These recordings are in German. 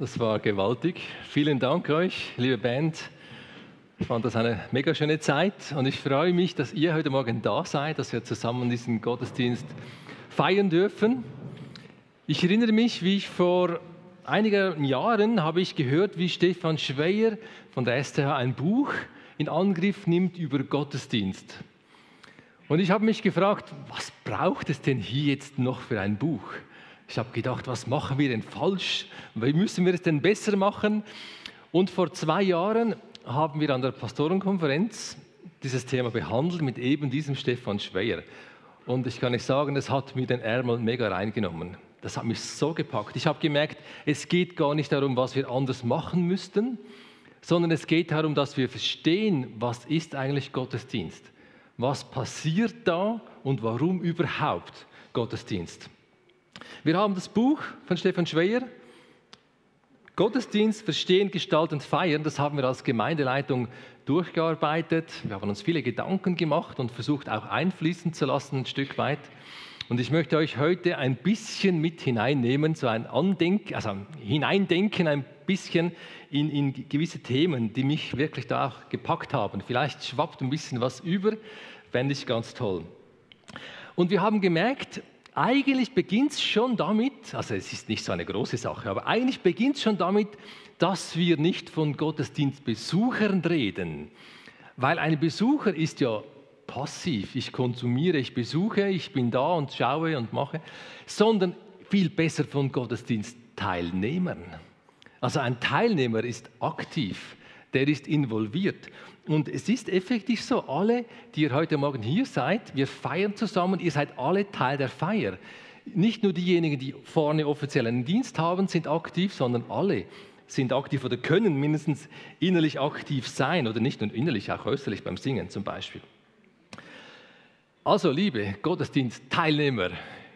das war gewaltig. Vielen Dank euch, liebe Band. Ich fand das eine mega schöne Zeit und ich freue mich, dass ihr heute Morgen da seid, dass wir zusammen diesen Gottesdienst feiern dürfen. Ich erinnere mich, wie ich vor einigen Jahren habe ich gehört, wie Stefan Schweier von der STH ein Buch in Angriff nimmt über Gottesdienst. Und ich habe mich gefragt, was braucht es denn hier jetzt noch für ein Buch? Ich habe gedacht, was machen wir denn falsch? Wie müssen wir es denn besser machen? Und vor zwei Jahren haben wir an der Pastorenkonferenz dieses Thema behandelt mit eben diesem Stefan Schweier. Und ich kann nicht sagen, das hat mir den Ärmel mega reingenommen. Das hat mich so gepackt. Ich habe gemerkt, es geht gar nicht darum, was wir anders machen müssten, sondern es geht darum, dass wir verstehen, was ist eigentlich Gottesdienst? Was passiert da und warum überhaupt Gottesdienst? Wir haben das Buch von Stefan Schweier, Gottesdienst verstehen, gestalten, feiern. Das haben wir als Gemeindeleitung durchgearbeitet. Wir haben uns viele Gedanken gemacht und versucht auch einfließen zu lassen, ein Stück weit. Und ich möchte euch heute ein bisschen mit hineinnehmen, so ein Andenken, also hineindenken ein bisschen in, in gewisse Themen, die mich wirklich da auch gepackt haben. Vielleicht schwappt ein bisschen was über, fände ich ganz toll. Und wir haben gemerkt, eigentlich beginnt es schon damit, also es ist nicht so eine große Sache, aber eigentlich beginnt es schon damit, dass wir nicht von Gottesdienstbesuchern reden. Weil ein Besucher ist ja passiv, ich konsumiere, ich besuche, ich bin da und schaue und mache, sondern viel besser von Gottesdienstteilnehmern. Also ein Teilnehmer ist aktiv, der ist involviert. Und es ist effektiv so, alle, die ihr heute Morgen hier seid, wir feiern zusammen, ihr seid alle Teil der Feier. Nicht nur diejenigen, die vorne offiziell einen Dienst haben, sind aktiv, sondern alle sind aktiv oder können mindestens innerlich aktiv sein oder nicht nur innerlich, auch äußerlich beim Singen zum Beispiel. Also, liebe Gottesdienstteilnehmer,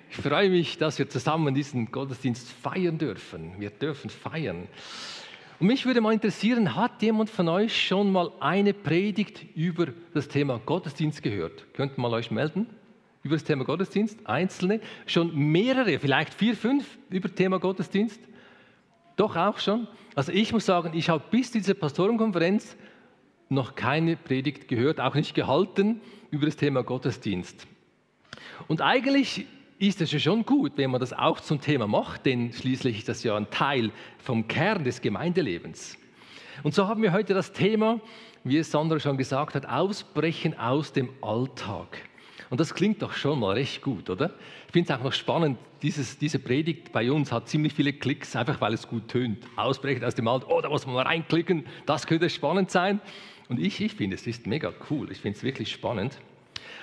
ich freue mich, dass wir zusammen diesen Gottesdienst feiern dürfen. Wir dürfen feiern. Und mich würde mal interessieren, hat jemand von euch schon mal eine Predigt über das Thema Gottesdienst gehört? Könnt ihr mal euch melden? Über das Thema Gottesdienst? Einzelne? Schon mehrere, vielleicht vier, fünf über das Thema Gottesdienst? Doch auch schon. Also ich muss sagen, ich habe bis diese Pastorenkonferenz noch keine Predigt gehört, auch nicht gehalten über das Thema Gottesdienst. Und eigentlich ist es ja schon gut, wenn man das auch zum Thema macht, denn schließlich ist das ja ein Teil vom Kern des Gemeindelebens. Und so haben wir heute das Thema, wie es Sandra schon gesagt hat, Ausbrechen aus dem Alltag. Und das klingt doch schon mal recht gut, oder? Ich finde es auch noch spannend, dieses, diese Predigt bei uns hat ziemlich viele Klicks, einfach weil es gut tönt. Ausbrechen aus dem Alltag, oh, da muss man mal reinklicken, das könnte spannend sein. Und ich, ich finde, es ist mega cool, ich finde es wirklich spannend.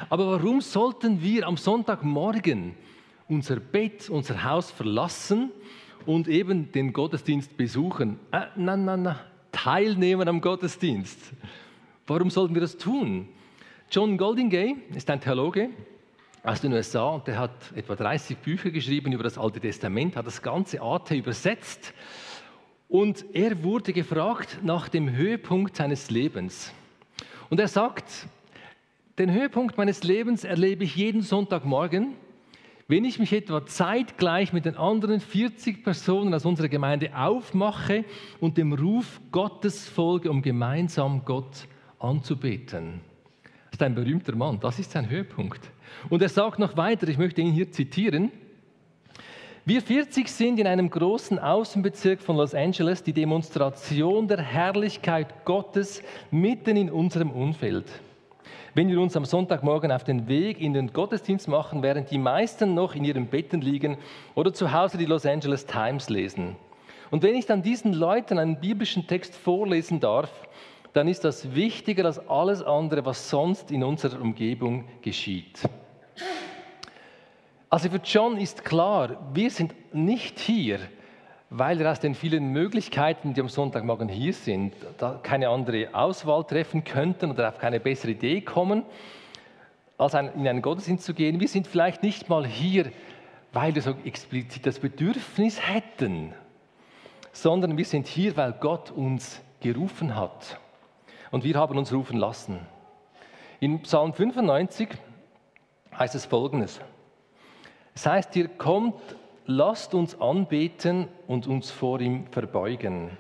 Aber warum sollten wir am Sonntagmorgen unser Bett, unser Haus verlassen und eben den Gottesdienst besuchen? Äh, na, na, na, teilnehmen am Gottesdienst. Warum sollten wir das tun? John Goldingay ist ein Theologe aus den USA und der hat etwa 30 Bücher geschrieben über das Alte Testament, hat das ganze AT übersetzt und er wurde gefragt nach dem Höhepunkt seines Lebens. Und er sagt, den Höhepunkt meines Lebens erlebe ich jeden Sonntagmorgen, wenn ich mich etwa zeitgleich mit den anderen 40 Personen aus unserer Gemeinde aufmache und dem Ruf Gottes folge, um gemeinsam Gott anzubeten. Das ist ein berühmter Mann, das ist sein Höhepunkt. Und er sagt noch weiter, ich möchte ihn hier zitieren. Wir 40 sind in einem großen Außenbezirk von Los Angeles die Demonstration der Herrlichkeit Gottes mitten in unserem Umfeld wenn wir uns am Sonntagmorgen auf den Weg in den Gottesdienst machen, während die meisten noch in ihren Betten liegen oder zu Hause die Los Angeles Times lesen. Und wenn ich dann diesen Leuten einen biblischen Text vorlesen darf, dann ist das wichtiger als alles andere, was sonst in unserer Umgebung geschieht. Also für John ist klar, wir sind nicht hier, weil wir aus den vielen Möglichkeiten, die am Sonntagmorgen hier sind, keine andere Auswahl treffen könnten oder auf keine bessere Idee kommen, als in einen Gottesdienst zu gehen. Wir sind vielleicht nicht mal hier, weil wir so explizit das Bedürfnis hätten, sondern wir sind hier, weil Gott uns gerufen hat. Und wir haben uns rufen lassen. In Psalm 95 heißt es folgendes. Es heißt hier, kommt lasst uns anbeten und uns vor ihm verbeugen.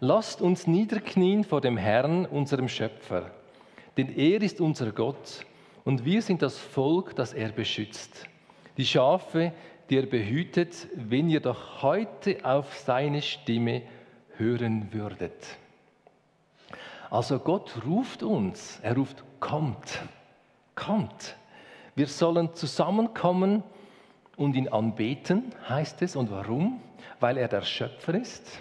Lasst uns niederknien vor dem Herrn, unserem Schöpfer, denn er ist unser Gott und wir sind das Volk, das er beschützt. Die Schafe, die er behütet, wenn ihr doch heute auf seine Stimme hören würdet. Also Gott ruft uns, er ruft, kommt, kommt. Wir sollen zusammenkommen und ihn anbeten, heißt es. Und warum? Weil er der Schöpfer ist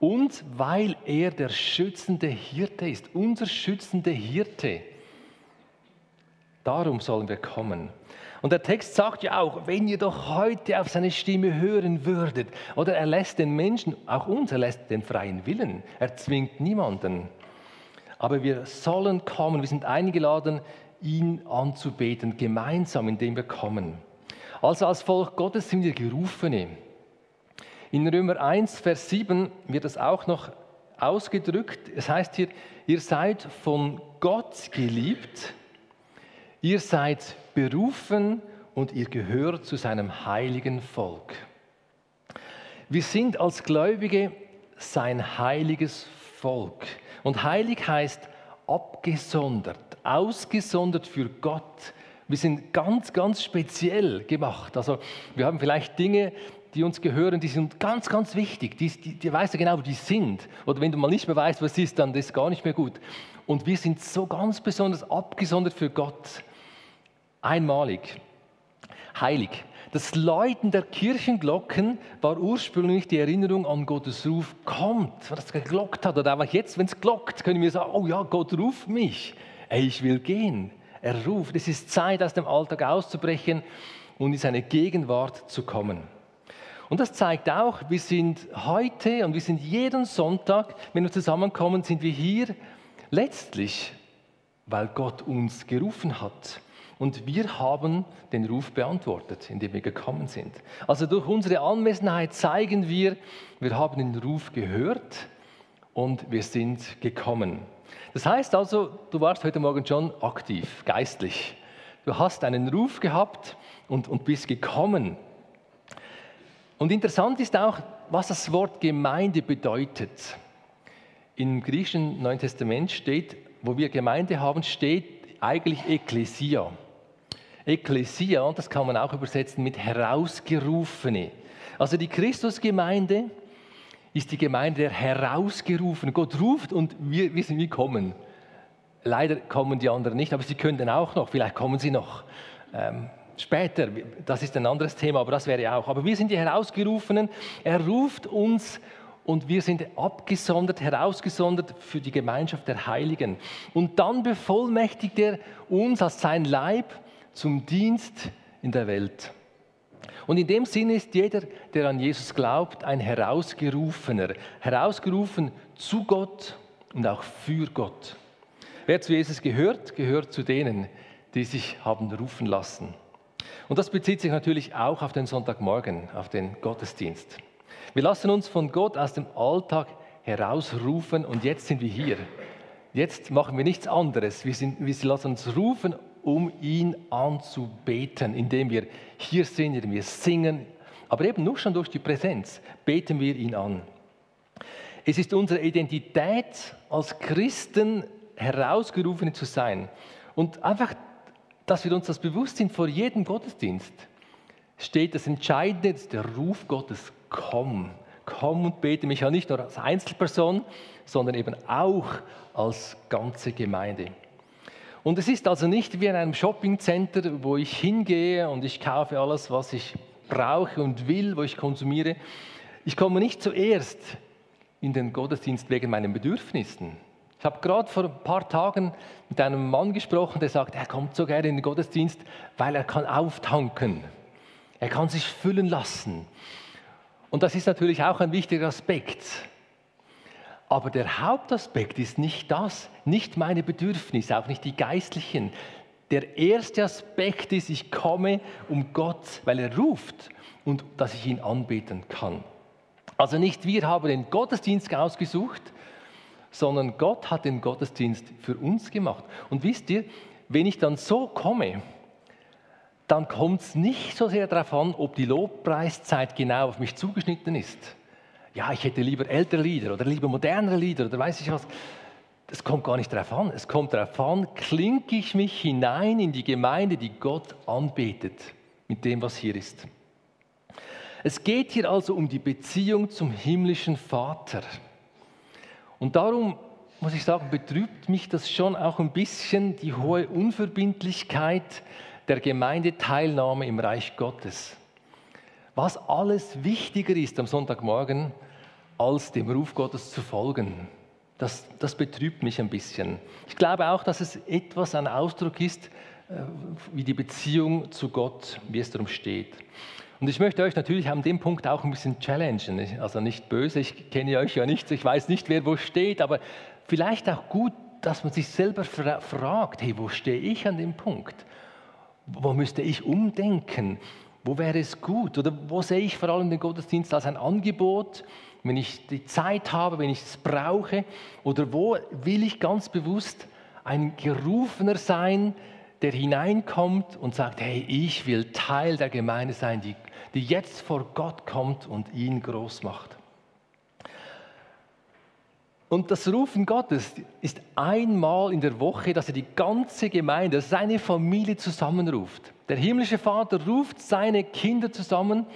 und weil er der schützende Hirte ist, unser schützende Hirte. Darum sollen wir kommen. Und der Text sagt ja auch, wenn ihr doch heute auf seine Stimme hören würdet, oder er lässt den Menschen, auch uns, er lässt den freien Willen, er zwingt niemanden. Aber wir sollen kommen, wir sind eingeladen, ihn anzubeten, gemeinsam, indem wir kommen. Also als Volk Gottes sind wir Gerufene. In Römer 1, Vers 7 wird das auch noch ausgedrückt. Es heißt hier, ihr seid von Gott geliebt, ihr seid berufen und ihr gehört zu seinem heiligen Volk. Wir sind als Gläubige sein heiliges Volk. Und heilig heißt abgesondert, ausgesondert für Gott. Wir sind ganz, ganz speziell gemacht. Also wir haben vielleicht Dinge, die uns gehören, die sind ganz, ganz wichtig. Die, die, die weißt du genau, wo die sind. Oder wenn du mal nicht mehr weißt, was ist, dann ist gar nicht mehr gut. Und wir sind so ganz besonders abgesondert für Gott. Einmalig. Heilig. Das Läuten der Kirchenglocken war ursprünglich die Erinnerung an Gottes Ruf, kommt, wenn es geglockt hat. Oder einfach jetzt, wenn es glockt, können wir sagen, oh ja, Gott ruft mich. Ey, ich will gehen. Er ruft. Es ist Zeit, aus dem Alltag auszubrechen und in seine Gegenwart zu kommen. Und das zeigt auch, wir sind heute und wir sind jeden Sonntag, wenn wir zusammenkommen, sind wir hier letztlich, weil Gott uns gerufen hat. Und wir haben den Ruf beantwortet, indem wir gekommen sind. Also durch unsere Anwesenheit zeigen wir, wir haben den Ruf gehört und wir sind gekommen. Das heißt also, du warst heute Morgen schon aktiv, geistlich. Du hast einen Ruf gehabt und, und bist gekommen. Und interessant ist auch, was das Wort Gemeinde bedeutet. Im griechischen Neuen Testament steht, wo wir Gemeinde haben, steht eigentlich Ekklesia. Ekklesia, das kann man auch übersetzen mit herausgerufene. Also die Christusgemeinde ist die Gemeinde der Herausgerufenen. Gott ruft und wir, sind wie kommen. Leider kommen die anderen nicht, aber sie können auch noch, vielleicht kommen sie noch. Ähm, später, das ist ein anderes Thema, aber das wäre auch. Aber wir sind die Herausgerufenen. Er ruft uns und wir sind abgesondert, herausgesondert für die Gemeinschaft der Heiligen. Und dann bevollmächtigt er uns als sein Leib zum Dienst in der Welt. Und in dem Sinne ist jeder, der an Jesus glaubt, ein Herausgerufener. Herausgerufen zu Gott und auch für Gott. Wer zu Jesus gehört, gehört zu denen, die sich haben rufen lassen. Und das bezieht sich natürlich auch auf den Sonntagmorgen, auf den Gottesdienst. Wir lassen uns von Gott aus dem Alltag herausrufen und jetzt sind wir hier. Jetzt machen wir nichts anderes. Wir, sind, wir lassen uns rufen um ihn anzubeten, indem wir hier sind, indem wir singen, aber eben nur schon durch die Präsenz beten wir ihn an. Es ist unsere Identität als Christen herausgerufene zu sein und einfach, dass wir uns das bewusst sind vor jedem Gottesdienst, steht das Entscheidende, das der Ruf Gottes, komm, komm und bete mich ja nicht nur als Einzelperson, sondern eben auch als ganze Gemeinde. Und es ist also nicht wie in einem Shoppingcenter, wo ich hingehe und ich kaufe alles, was ich brauche und will, wo ich konsumiere. Ich komme nicht zuerst in den Gottesdienst wegen meinen Bedürfnissen. Ich habe gerade vor ein paar Tagen mit einem Mann gesprochen, der sagt, er kommt so gerne in den Gottesdienst, weil er kann auftanken. Er kann sich füllen lassen. Und das ist natürlich auch ein wichtiger Aspekt. Aber der Hauptaspekt ist nicht das, nicht meine Bedürfnisse, auch nicht die geistlichen. Der erste Aspekt ist, ich komme um Gott, weil er ruft und dass ich ihn anbeten kann. Also nicht wir haben den Gottesdienst ausgesucht, sondern Gott hat den Gottesdienst für uns gemacht. Und wisst ihr, wenn ich dann so komme, dann kommt es nicht so sehr darauf an, ob die Lobpreiszeit genau auf mich zugeschnitten ist. Ja, ich hätte lieber ältere Lieder oder lieber modernere Lieder oder weiß ich was. Das kommt gar nicht darauf an. Es kommt darauf an, klinke ich mich hinein in die Gemeinde, die Gott anbetet, mit dem, was hier ist. Es geht hier also um die Beziehung zum himmlischen Vater. Und darum muss ich sagen, betrübt mich das schon auch ein bisschen, die hohe Unverbindlichkeit der Gemeindeteilnahme im Reich Gottes. Was alles wichtiger ist am Sonntagmorgen, als dem Ruf Gottes zu folgen. Das, das betrübt mich ein bisschen. Ich glaube auch, dass es etwas ein Ausdruck ist, äh, wie die Beziehung zu Gott, wie es darum steht. Und ich möchte euch natürlich an dem Punkt auch ein bisschen challengen. Also nicht böse, ich kenne euch ja nicht, ich weiß nicht, wer wo steht, aber vielleicht auch gut, dass man sich selber fragt, hey, wo stehe ich an dem Punkt? Wo müsste ich umdenken? Wo wäre es gut? Oder wo sehe ich vor allem den Gottesdienst als ein Angebot, wenn ich die Zeit habe, wenn ich es brauche? Oder wo will ich ganz bewusst ein Gerufener sein, der hineinkommt und sagt, hey, ich will Teil der Gemeinde sein, die, die jetzt vor Gott kommt und ihn groß macht. Und das Rufen Gottes ist einmal in der Woche, dass er die ganze Gemeinde, seine Familie zusammenruft. Der himmlische Vater ruft seine Kinder zusammen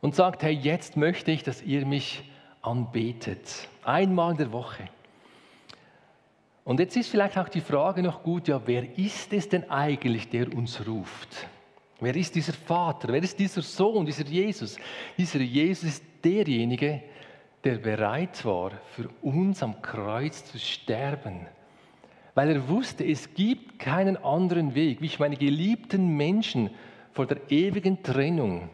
und sagt, hey, jetzt möchte ich, dass ihr mich anbetet. Einmal in der Woche. Und jetzt ist vielleicht auch die Frage noch gut, ja, wer ist es denn eigentlich, der uns ruft? Wer ist dieser Vater? Wer ist dieser Sohn, dieser Jesus? Dieser Jesus ist derjenige, der bereit war, für uns am Kreuz zu sterben. Weil er wusste, es gibt keinen anderen Weg, wie ich meine geliebten Menschen vor der ewigen Trennung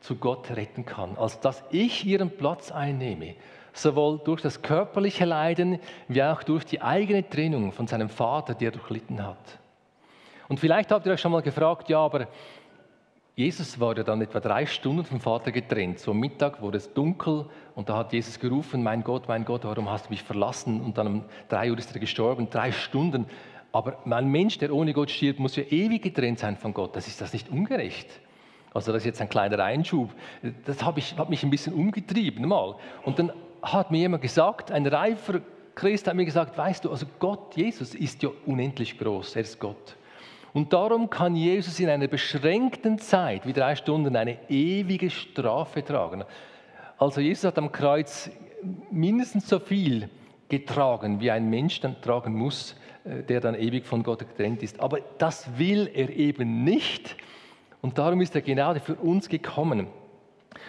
zu Gott retten kann, als dass ich ihren Platz einnehme, sowohl durch das körperliche Leiden wie auch durch die eigene Trennung von seinem Vater, der durchlitten hat. Und vielleicht habt ihr euch schon mal gefragt, ja, aber Jesus war ja dann etwa drei Stunden vom Vater getrennt. So am Mittag wurde es dunkel und da hat Jesus gerufen, mein Gott, mein Gott, warum hast du mich verlassen? Und dann um drei Uhr ist er gestorben, drei Stunden. Aber ein Mensch, der ohne Gott stirbt, muss ja ewig getrennt sein von Gott. Das ist das nicht ungerecht. Also das ist jetzt ein kleiner Einschub. Das hat mich, hat mich ein bisschen umgetrieben mal. Und dann hat mir jemand gesagt, ein reifer Christ hat mir gesagt, weißt du, also Gott, Jesus ist ja unendlich groß, er ist Gott. Und darum kann Jesus in einer beschränkten Zeit, wie drei Stunden, eine ewige Strafe tragen. Also Jesus hat am Kreuz mindestens so viel getragen, wie ein Mensch dann tragen muss, äh, der dann ewig von Gott getrennt ist. Aber das will er eben nicht. Und darum ist er genau für uns gekommen.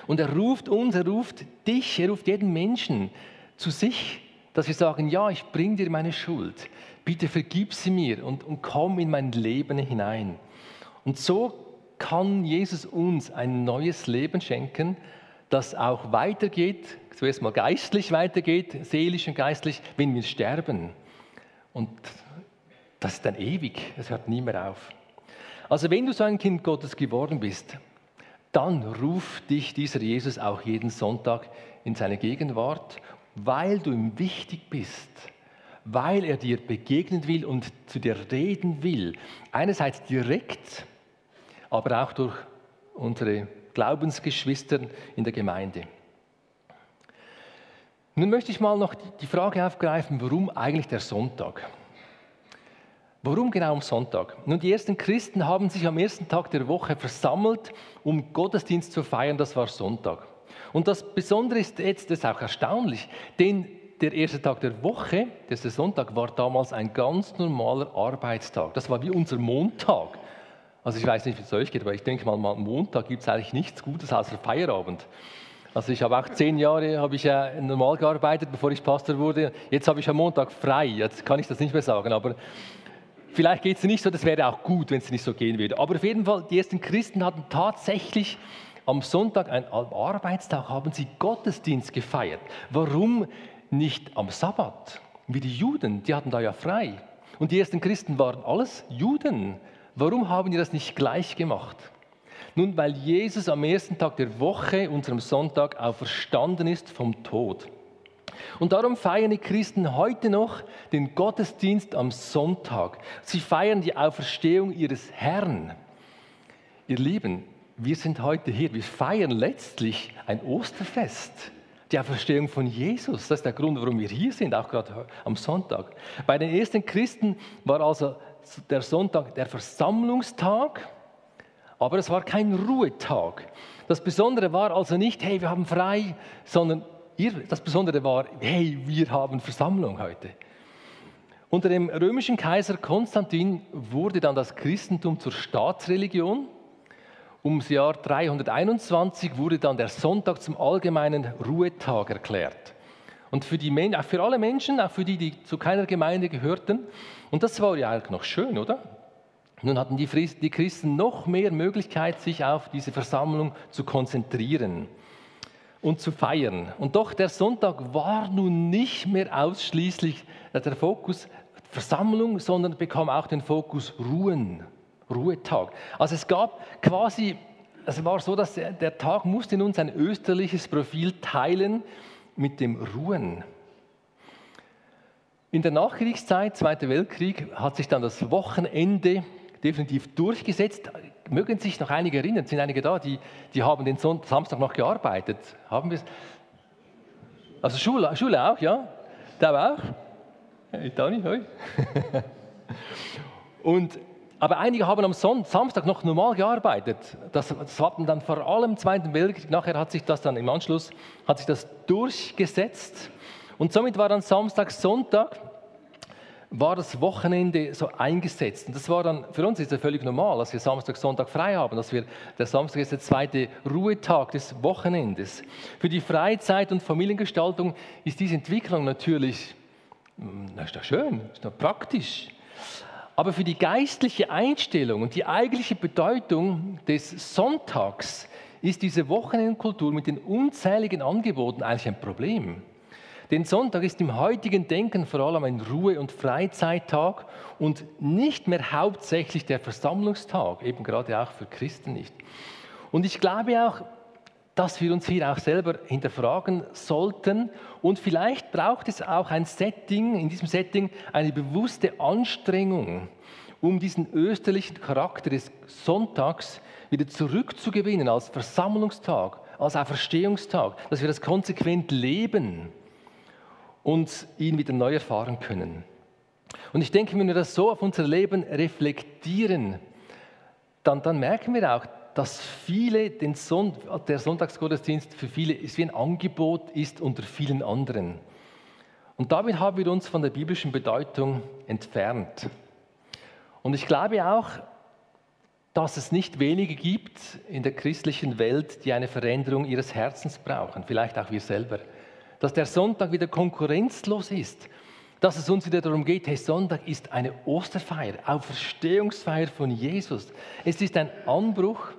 Und er ruft uns, er ruft dich, er ruft jeden Menschen zu sich, dass wir sagen, ja, ich bringe dir meine Schuld bitte vergib sie mir und, und komm in mein Leben hinein. Und so kann Jesus uns ein neues Leben schenken, das auch weitergeht, zuerst mal geistlich weitergeht, seelisch und geistlich, wenn wir sterben. Und das ist dann ewig, es hört nie mehr auf. Also wenn du so ein Kind Gottes geworden bist, dann ruft dich dieser Jesus auch jeden Sonntag in seine Gegenwart, weil du ihm wichtig bist weil er dir begegnen will und zu dir reden will. Einerseits direkt, aber auch durch unsere Glaubensgeschwister in der Gemeinde. Nun möchte ich mal noch die Frage aufgreifen, warum eigentlich der Sonntag? Warum genau am Sonntag? Nun, die ersten Christen haben sich am ersten Tag der Woche versammelt, um Gottesdienst zu feiern, das war Sonntag. Und das Besondere ist jetzt, das ist auch erstaunlich, denn der erste Tag der Woche, der Sonntag, war damals ein ganz normaler Arbeitstag. Das war wie unser Montag. Also ich weiß nicht, wie es euch geht, aber ich denke mal, am Montag gibt es eigentlich nichts Gutes außer Feierabend. Also ich habe auch zehn Jahre habe ich ja normal gearbeitet, bevor ich Pastor wurde. Jetzt habe ich am Montag frei. Jetzt kann ich das nicht mehr sagen, aber vielleicht geht es nicht so. Das wäre auch gut, wenn es nicht so gehen würde. Aber auf jeden Fall, die ersten Christen hatten tatsächlich am Sonntag, einen Arbeitstag, haben sie Gottesdienst gefeiert. Warum? nicht am Sabbat, wie die Juden, die hatten da ja frei. Und die ersten Christen waren alles Juden. Warum haben die das nicht gleich gemacht? Nun, weil Jesus am ersten Tag der Woche, unserem Sonntag, auferstanden ist vom Tod. Und darum feiern die Christen heute noch den Gottesdienst am Sonntag. Sie feiern die Auferstehung ihres Herrn. Ihr Lieben, wir sind heute hier, wir feiern letztlich ein Osterfest, die Auferstehung von Jesus. Das ist der Grund, warum wir hier sind, auch gerade am Sonntag. Bei den ersten Christen war also der Sonntag der Versammlungstag, aber es war kein Ruhetag. Das Besondere war also nicht, hey, wir haben frei, sondern das Besondere war, hey, wir haben Versammlung heute. Unter dem römischen Kaiser Konstantin wurde dann das Christentum zur Staatsreligion. Ums Jahr 321 wurde dann der Sonntag zum allgemeinen Ruhetag erklärt. Und für, die, auch für alle Menschen, auch für die, die zu keiner Gemeinde gehörten. Und das war ja eigentlich noch schön, oder? Nun hatten die Christen noch mehr Möglichkeit, sich auf diese Versammlung zu konzentrieren und zu feiern. Und doch der Sonntag war nun nicht mehr ausschließlich der Fokus Versammlung, sondern bekam auch den Fokus Ruhen, Ruhetag. Also es gab quasi, es war so, dass der, Tag musste in uns ein österliches Profil teilen mit dem Ruhen. In der Nachkriegszeit, Zweiter Weltkrieg, hat sich dann das Wochenende definitiv durchgesetzt. Mögen sich noch einige erinnern? Sind einige da, die, die haben den Sonntag, Samstag noch gearbeitet? Haben wir? Also Schule, Schule auch, ja? Da auch? Hey, Dani, hoi. Und, aber einige haben am Son Samstag noch normal gearbeitet. Das, das hatten dann vor allem im Zweiten Weltkrieg. Nachher hat sich das dann im Anschluss hat sich das durchgesetzt. Und somit war dann Samstag, Sonntag war das Wochenende so eingesetzt. Und das war dann, für uns ist es völlig normal, dass wir Samstag, Sonntag frei haben, dass wir, der Samstag ist der zweite Ruhetag des Wochenendes. Für die Freizeit und Familiengestaltung ist diese Entwicklung natürlich, hm, das ist doch schön, ist doch praktisch. Aber für die geistliche Einstellung und die eigentliche Bedeutung des Sonntags ist diese Wochenendkultur mit den unzähligen Angeboten eigentlich ein Problem. Denn Sonntag ist im heutigen Denken vor allem ein Ruhe- und Freizeittag und nicht mehr hauptsächlich der Versammlungstag, eben gerade auch für Christen nicht. Und ich glaube auch, dass wir uns hier auch selber hinterfragen sollten. Und vielleicht braucht es auch ein Setting, in diesem Setting eine bewusste Anstrengung, um diesen österlichen Charakter des Sonntags wieder zurückzugewinnen als Versammlungstag, als Auferstehungstag, dass wir das konsequent leben und ihn wieder neu erfahren können. Und ich denke, wenn wir das so auf unser Leben reflektieren, dann, dann merken wir auch, dass viele den Son der Sonntagsgottesdienst für viele ist wie ein Angebot ist unter vielen anderen. Und damit haben wir uns von der biblischen Bedeutung entfernt. Und ich glaube auch, dass es nicht wenige gibt in der christlichen Welt, die eine Veränderung ihres Herzens brauchen, vielleicht auch wir selber dass der Sonntag wieder konkurrenzlos ist, dass es uns wieder darum geht, hey, Sonntag ist eine Osterfeier, Auferstehungsfeier von Jesus. Es ist ein Anbruch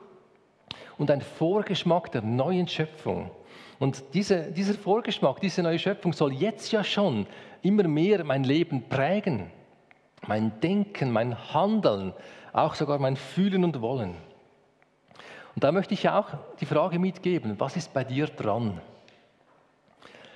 und ein Vorgeschmack der neuen Schöpfung. Und diese, dieser Vorgeschmack, diese neue Schöpfung soll jetzt ja schon immer mehr mein Leben prägen, mein Denken, mein Handeln, auch sogar mein Fühlen und Wollen. Und da möchte ich auch die Frage mitgeben, was ist bei dir dran?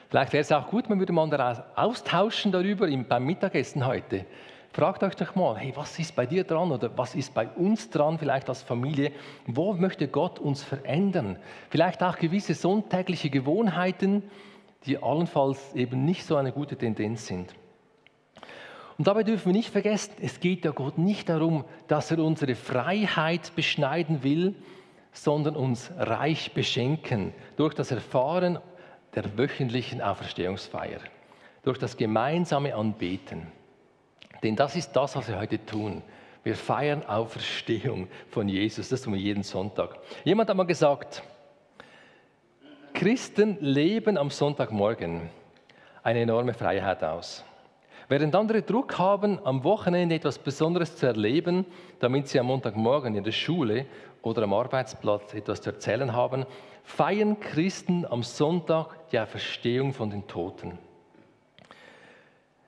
Vielleicht wäre es auch gut, man würde mal austauschen darüber beim Mittagessen heute. Fragt euch doch mal, hey, was ist bei dir dran oder was ist bei uns dran, vielleicht als Familie? Wo möchte Gott uns verändern? Vielleicht auch gewisse sonntägliche Gewohnheiten, die allenfalls eben nicht so eine gute Tendenz sind. Und dabei dürfen wir nicht vergessen, es geht ja Gott nicht darum, dass er unsere Freiheit beschneiden will, sondern uns reich beschenken durch das Erfahren der wöchentlichen Auferstehungsfeier, durch das gemeinsame Anbeten. Denn das ist das, was wir heute tun. Wir feiern Auferstehung von Jesus, das tun wir jeden Sonntag. Jemand hat mal gesagt, Christen leben am Sonntagmorgen eine enorme Freiheit aus. Während andere Druck haben, am Wochenende etwas Besonderes zu erleben, damit sie am Montagmorgen in der Schule oder am Arbeitsplatz etwas zu erzählen haben, feiern Christen am Sonntag die Auferstehung von den Toten.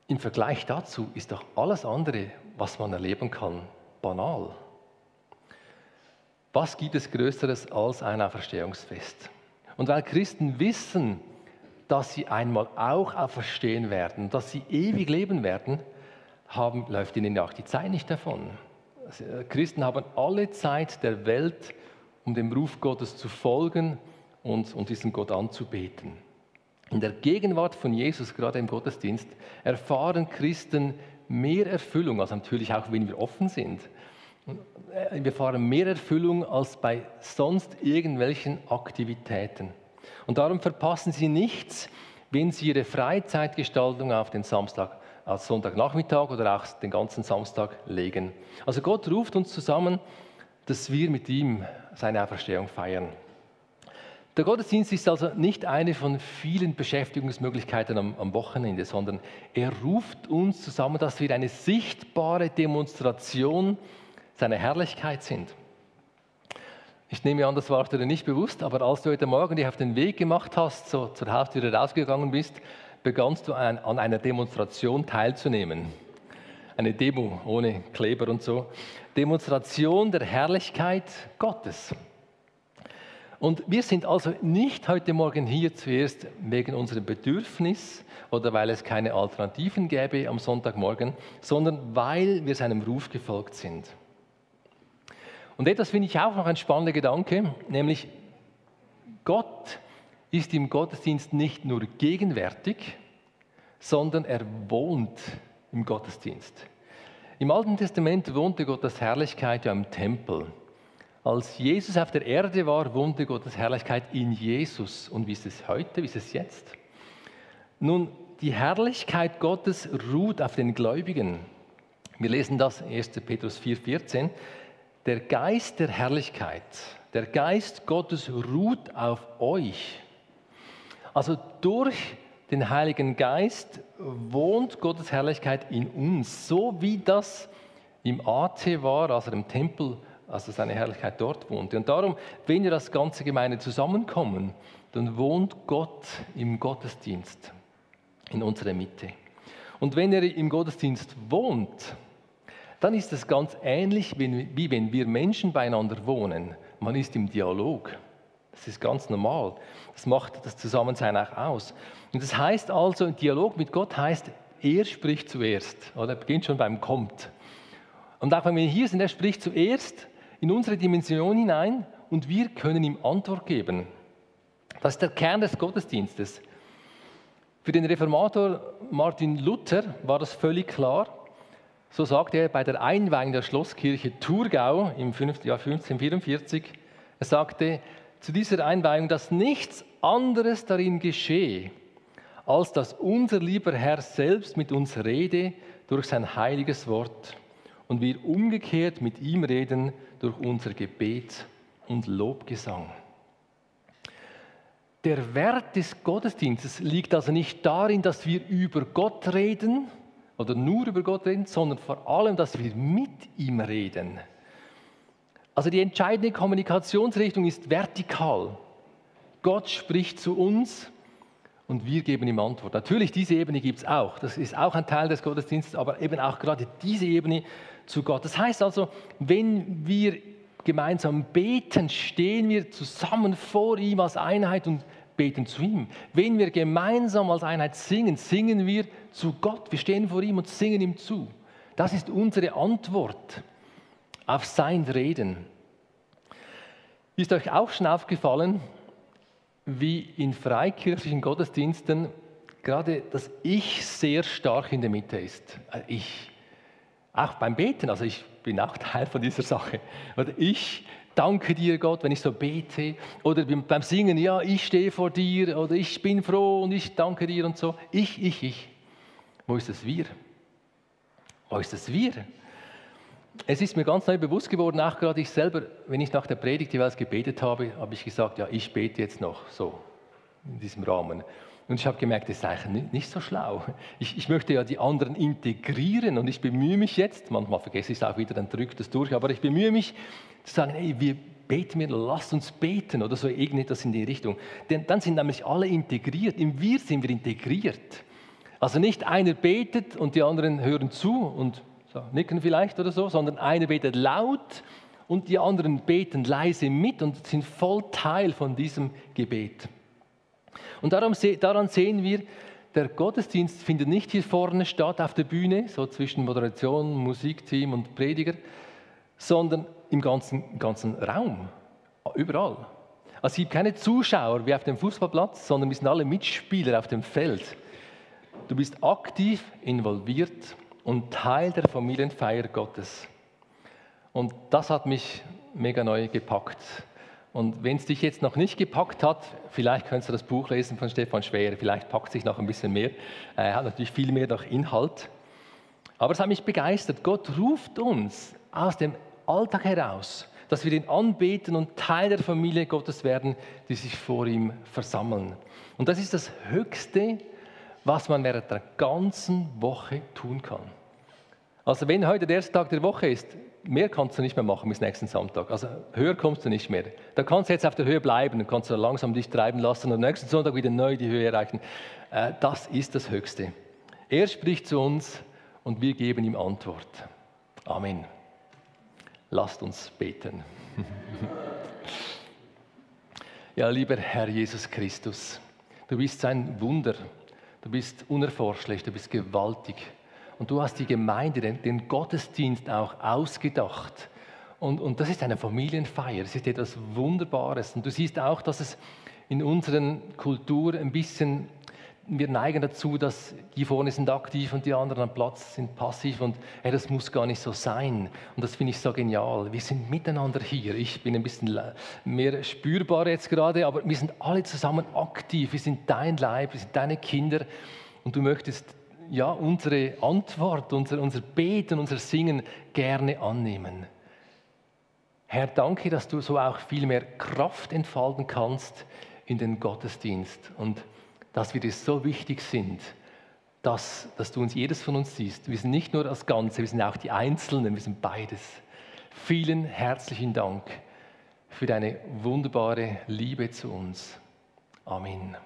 Im Vergleich dazu ist doch alles andere, was man erleben kann, banal. Was gibt es Größeres als ein Auferstehungsfest? Und weil Christen wissen, dass sie einmal auch auferstehen werden, dass sie ewig leben werden, haben, läuft ihnen ja auch die Zeit nicht davon. Christen haben alle Zeit der Welt, um dem Ruf Gottes zu folgen und, und diesen Gott anzubeten. In der Gegenwart von Jesus, gerade im Gottesdienst, erfahren Christen mehr Erfüllung, also natürlich auch, wenn wir offen sind. Äh, wir erfahren mehr Erfüllung als bei sonst irgendwelchen Aktivitäten. Und darum verpassen sie nichts, wenn sie ihre Freizeitgestaltung auf den Samstag, als Sonntagnachmittag oder auch den ganzen Samstag legen. Also Gott ruft uns zusammen, dass wir mit ihm seine Auferstehung feiern. Der Gottesdienst ist also nicht eine von vielen Beschäftigungsmöglichkeiten am, am, Wochenende, sondern er ruft uns zusammen, dass wir eine sichtbare Demonstration seiner Herrlichkeit sind. Ich nehme an, das war dir nicht bewusst, aber als du heute Morgen dich auf den Weg gemacht hast, so zur Haustüre rausgegangen bist, begannst du an, an einer Demonstration teilzunehmen. Eine Demo ohne Kleber und so. Demonstration der Herrlichkeit Gottes. Und wir sind also nicht heute Morgen hier zuerst wegen unserem Bedürfnis oder weil es keine Alternativen gäbe am Sonntagmorgen, sondern weil wir seinem Ruf gefolgt sind. Und etwas finde ich auch noch ein spannender Gedanke, nämlich Gott ist im Gottesdienst nicht nur gegenwärtig, sondern er wohnt im Gottesdienst. Im Alten Testament wohnte Gottes Herrlichkeit ja im Tempel. Als Jesus auf der Erde war, wohnte Gottes Herrlichkeit in Jesus. Und wie ist es heute, wie ist es jetzt? Nun, die Herrlichkeit Gottes ruht auf den Gläubigen. Wir lesen das 1. Petrus 4,14. Der Geist der Herrlichkeit, der Geist Gottes ruht auf euch. Also durch den Heiligen Geist wohnt Gottes Herrlichkeit in uns, so wie das im AT war, als er im Tempel also seine Herrlichkeit dort wohnte. Und darum, wenn wir das ganze Gemeinde zusammenkommen, dann wohnt Gott im Gottesdienst in unserer Mitte. Und wenn er im Gottesdienst wohnt, dann ist es ganz ähnlich, wie wenn wir Menschen beieinander wohnen. Man ist im Dialog. Das ist ganz normal. Das macht das Zusammensein auch aus. Und das heißt also, ein Dialog mit Gott heißt, er spricht zuerst. Oder beginnt schon beim Kommt. Und auch wenn wir hier sind, er spricht zuerst in unsere Dimension hinein und wir können ihm Antwort geben. Das ist der Kern des Gottesdienstes. Für den Reformator Martin Luther war das völlig klar. So sagte er bei der Einweihung der Schlosskirche Thurgau im Jahr 1544, er sagte zu dieser Einweihung, dass nichts anderes darin geschehe, als dass unser lieber Herr selbst mit uns rede durch sein heiliges Wort und wir umgekehrt mit ihm reden durch unser Gebet und Lobgesang. Der Wert des Gottesdienstes liegt also nicht darin, dass wir über Gott reden oder nur über Gott reden, sondern vor allem, dass wir mit ihm reden. Also die entscheidende Kommunikationsrichtung ist vertikal. Gott spricht zu uns und wir geben ihm Antwort. Natürlich, diese Ebene gibt es auch. Das ist auch ein Teil des Gottesdienstes, aber eben auch gerade diese Ebene zu Gott. Das heißt also, wenn wir gemeinsam beten, stehen wir zusammen vor ihm als Einheit und beten zu ihm. Wenn wir gemeinsam als Einheit singen, singen wir zu Gott. Wir stehen vor ihm und singen ihm zu. Das ist unsere Antwort auf sein Reden. Ist euch auch schon aufgefallen, wie in freikirchlichen Gottesdiensten gerade das Ich sehr stark in der Mitte ist. Äh, ich. Auch beim Beten, also ich bin auch Teil von dieser Sache. Oder ich danke dir, Gott, wenn ich so bete. Oder beim Singen, ja, ich stehe vor dir. Oder ich bin froh und ich danke dir und so. Ich, ich, ich. Wo ist das Wir? Wo ist das Wir? Es ist mir ganz neu bewusst geworden, auch gerade ich selber, wenn ich nach der Predigt jeweils gebetet habe, habe ich gesagt, ja, ich bete jetzt noch so in diesem Rahmen. Und ich habe gemerkt, das ist eigentlich nicht so schlau. Ich, ich, möchte ja die anderen integrieren und ich bemühe mich jetzt, manchmal vergesse ich es auch wieder, dann drückt es durch, aber ich bemühe mich zu sagen, hey, wir beten wir, lasst uns beten oder so irgendetwas in die Richtung. Denn dann sind nämlich alle integriert. Im Wir sind wir integriert. Also nicht einer betet und die anderen hören zu und nicken vielleicht oder so, sondern einer betet laut und die anderen beten leise mit und sind voll Teil von diesem Gebet. Und darum, daran sehen wir, der Gottesdienst findet nicht hier vorne statt auf der Bühne, so zwischen Moderation, Musikteam und Prediger, sondern im ganzen, ganzen Raum, überall. Also es gibt keine Zuschauer wie auf dem Fußballplatz, sondern wir sind alle Mitspieler auf dem Feld. Du bist aktiv involviert und Teil der Familienfeier Gottes. Und das hat mich mega neu gepackt. Und wenn es dich jetzt noch nicht gepackt hat, vielleicht könntest du das Buch lesen von Stefan Schwer, vielleicht packt sich noch ein bisschen mehr. Er hat natürlich viel mehr noch Inhalt. Aber es hat mich begeistert. Gott ruft uns aus dem Alltag heraus, dass wir ihn anbeten und Teil der Familie Gottes werden, die sich vor ihm versammeln. Und das ist das Höchste, was man während der ganzen Woche tun kann. Also wenn heute der erste Tag der Woche ist, mehr kannst du nicht mehr machen bis nächsten Sonntag. Also höher kommst du nicht mehr. Da kannst du jetzt auf der Höhe bleiben, dann kannst du langsam dich treiben lassen und nächsten Sonntag wieder neu die Höhe erreichen. Äh, das ist das Höchste. Er spricht zu uns und wir geben ihm Antwort. Amen. Lasst uns beten. ja, lieber Herr Jesus Christus, du bist ein Wunder, du bist unerforschlich, du bist gewaltig und du hast die Gemeinde, den, den Gottesdienst auch ausgedacht. Und, und das ist eine Familienfeier, es ist etwas Wunderbares. Und du siehst auch, dass es in unseren Kultur ein bisschen wir neigen dazu, dass die vorne sind aktiv und die anderen am Platz sind passiv und hey, das muss gar nicht so sein. Und das finde ich so genial. Wir sind miteinander hier. Ich bin ein bisschen mehr spürbar jetzt gerade, aber wir sind alle zusammen aktiv. Wir sind dein Leib, wir sind deine Kinder und du möchtest ja unsere Antwort, unser, unser Beten, unser Singen gerne annehmen. Herr, danke, dass du so auch viel mehr Kraft entfalten kannst in den Gottesdienst und dass wir dir so wichtig sind, dass, dass du uns jedes von uns siehst. Wir sind nicht nur das Ganze, wir sind auch die Einzelnen, wir sind beides. Vielen herzlichen Dank für deine wunderbare Liebe zu uns. Amen.